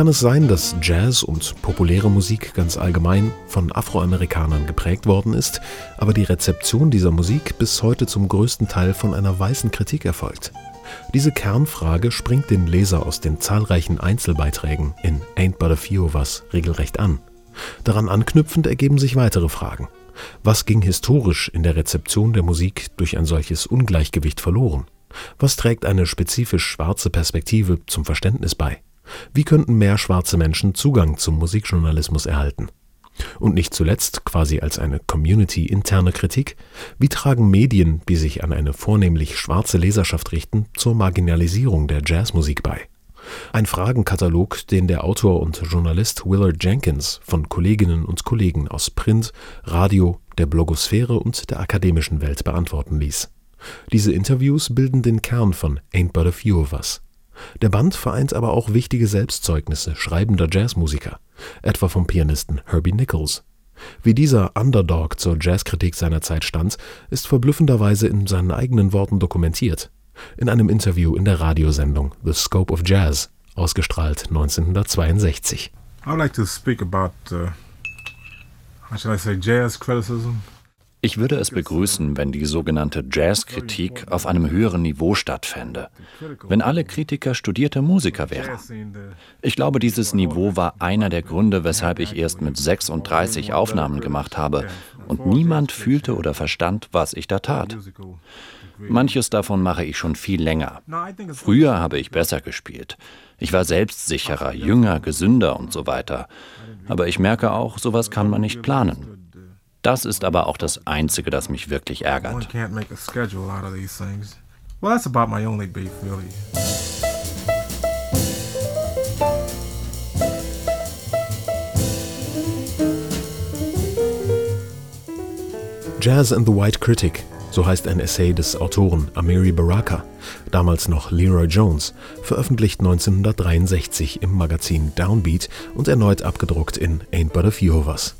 kann es sein, dass Jazz und populäre Musik ganz allgemein von Afroamerikanern geprägt worden ist, aber die Rezeption dieser Musik bis heute zum größten Teil von einer weißen Kritik erfolgt? Diese Kernfrage springt den Leser aus den zahlreichen Einzelbeiträgen in Ain't But a Few of Us regelrecht an. Daran anknüpfend ergeben sich weitere Fragen. Was ging historisch in der Rezeption der Musik durch ein solches Ungleichgewicht verloren? Was trägt eine spezifisch schwarze Perspektive zum Verständnis bei? Wie könnten mehr schwarze Menschen Zugang zum Musikjournalismus erhalten? Und nicht zuletzt, quasi als eine Community-interne Kritik, wie tragen Medien, die sich an eine vornehmlich schwarze Leserschaft richten, zur Marginalisierung der Jazzmusik bei? Ein Fragenkatalog, den der Autor und Journalist Willard Jenkins von Kolleginnen und Kollegen aus Print, Radio, der Blogosphäre und der akademischen Welt beantworten ließ. Diese Interviews bilden den Kern von Ain't But a Few of Us. Der Band vereint aber auch wichtige Selbstzeugnisse schreibender Jazzmusiker, etwa vom Pianisten Herbie Nichols. Wie dieser Underdog zur Jazzkritik seiner Zeit stand, ist verblüffenderweise in seinen eigenen Worten dokumentiert in einem Interview in der Radiosendung The Scope of Jazz, ausgestrahlt 1962. I would like to speak about, uh, how should I say, jazz criticism. Ich würde es begrüßen, wenn die sogenannte Jazzkritik auf einem höheren Niveau stattfände, wenn alle Kritiker studierte Musiker wären. Ich glaube, dieses Niveau war einer der Gründe, weshalb ich erst mit 36 Aufnahmen gemacht habe und niemand fühlte oder verstand, was ich da tat. Manches davon mache ich schon viel länger. Früher habe ich besser gespielt. Ich war selbstsicherer, jünger, gesünder und so weiter. Aber ich merke auch, sowas kann man nicht planen. Das ist aber auch das Einzige, das mich wirklich ärgert. Well, that's about my only beef, really. Jazz and the White Critic so heißt ein Essay des Autoren Amiri Baraka, damals noch Leroy Jones, veröffentlicht 1963 im Magazin Downbeat und erneut abgedruckt in Ain't But a Few of Us.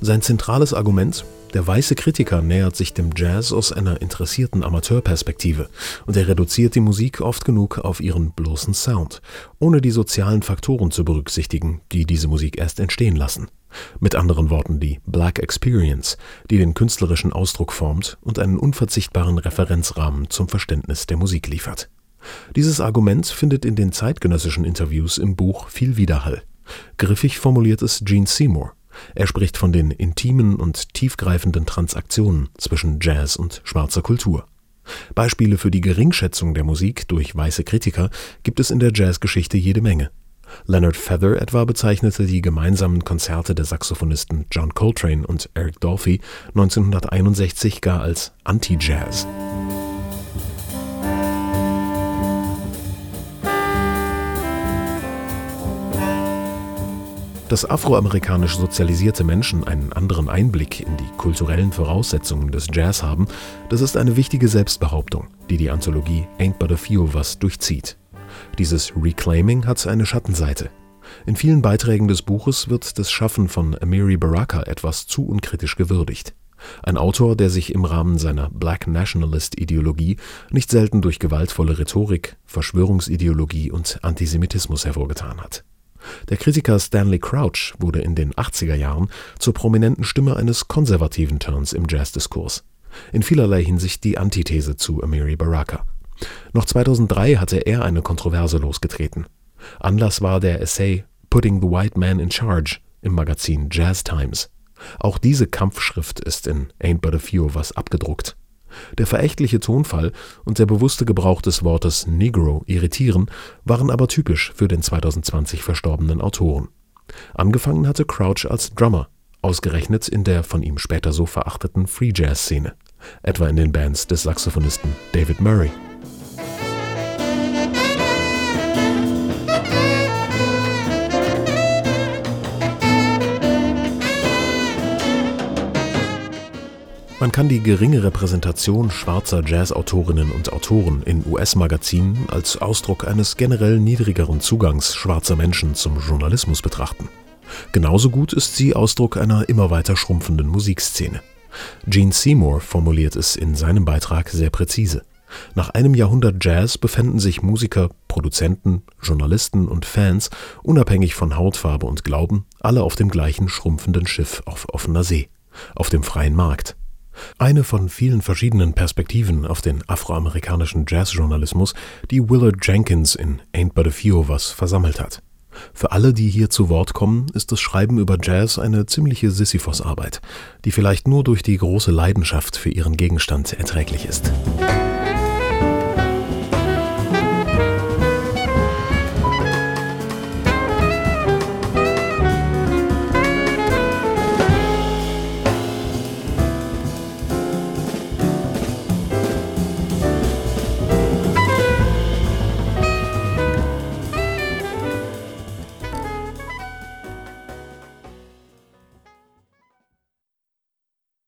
Sein zentrales Argument? Der weiße Kritiker nähert sich dem Jazz aus einer interessierten Amateurperspektive und er reduziert die Musik oft genug auf ihren bloßen Sound, ohne die sozialen Faktoren zu berücksichtigen, die diese Musik erst entstehen lassen. Mit anderen Worten die Black Experience, die den künstlerischen Ausdruck formt und einen unverzichtbaren Referenzrahmen zum Verständnis der Musik liefert. Dieses Argument findet in den zeitgenössischen Interviews im Buch viel Widerhall. Griffig formuliert es Gene Seymour. Er spricht von den intimen und tiefgreifenden Transaktionen zwischen Jazz und schwarzer Kultur. Beispiele für die Geringschätzung der Musik durch weiße Kritiker gibt es in der Jazzgeschichte jede Menge. Leonard Feather etwa bezeichnete die gemeinsamen Konzerte der Saxophonisten John Coltrane und Eric Dolphy 1961 gar als Anti-Jazz. Dass afroamerikanisch sozialisierte Menschen einen anderen Einblick in die kulturellen Voraussetzungen des Jazz haben, das ist eine wichtige Selbstbehauptung, die die Anthologie Ain't But a Few Us durchzieht. Dieses Reclaiming hat eine Schattenseite. In vielen Beiträgen des Buches wird das Schaffen von Amiri Baraka etwas zu unkritisch gewürdigt. Ein Autor, der sich im Rahmen seiner Black Nationalist-Ideologie nicht selten durch gewaltvolle Rhetorik, Verschwörungsideologie und Antisemitismus hervorgetan hat. Der Kritiker Stanley Crouch wurde in den 80er Jahren zur prominenten Stimme eines konservativen Turns im Jazzdiskurs. In vielerlei Hinsicht die Antithese zu Amiri Baraka. Noch 2003 hatte er eine Kontroverse losgetreten. Anlass war der Essay Putting the White Man in Charge im Magazin Jazz Times. Auch diese Kampfschrift ist in Ain't But a Few Us abgedruckt. Der verächtliche Tonfall und der bewusste Gebrauch des Wortes Negro irritieren, waren aber typisch für den 2020 verstorbenen Autoren. Angefangen hatte Crouch als Drummer, ausgerechnet in der von ihm später so verachteten Free Jazz Szene, etwa in den Bands des Saxophonisten David Murray. Man kann die geringe Repräsentation schwarzer Jazzautorinnen und Autoren in US-Magazinen als Ausdruck eines generell niedrigeren Zugangs schwarzer Menschen zum Journalismus betrachten. Genauso gut ist sie Ausdruck einer immer weiter schrumpfenden Musikszene. Gene Seymour formuliert es in seinem Beitrag sehr präzise. Nach einem Jahrhundert Jazz befänden sich Musiker, Produzenten, Journalisten und Fans, unabhängig von Hautfarbe und Glauben, alle auf dem gleichen schrumpfenden Schiff auf offener See, auf dem freien Markt. Eine von vielen verschiedenen Perspektiven auf den afroamerikanischen Jazzjournalismus, die Willard Jenkins in Ain't But a Few of Us versammelt hat. Für alle, die hier zu Wort kommen, ist das Schreiben über Jazz eine ziemliche Sisyphos-Arbeit, die vielleicht nur durch die große Leidenschaft für ihren Gegenstand erträglich ist.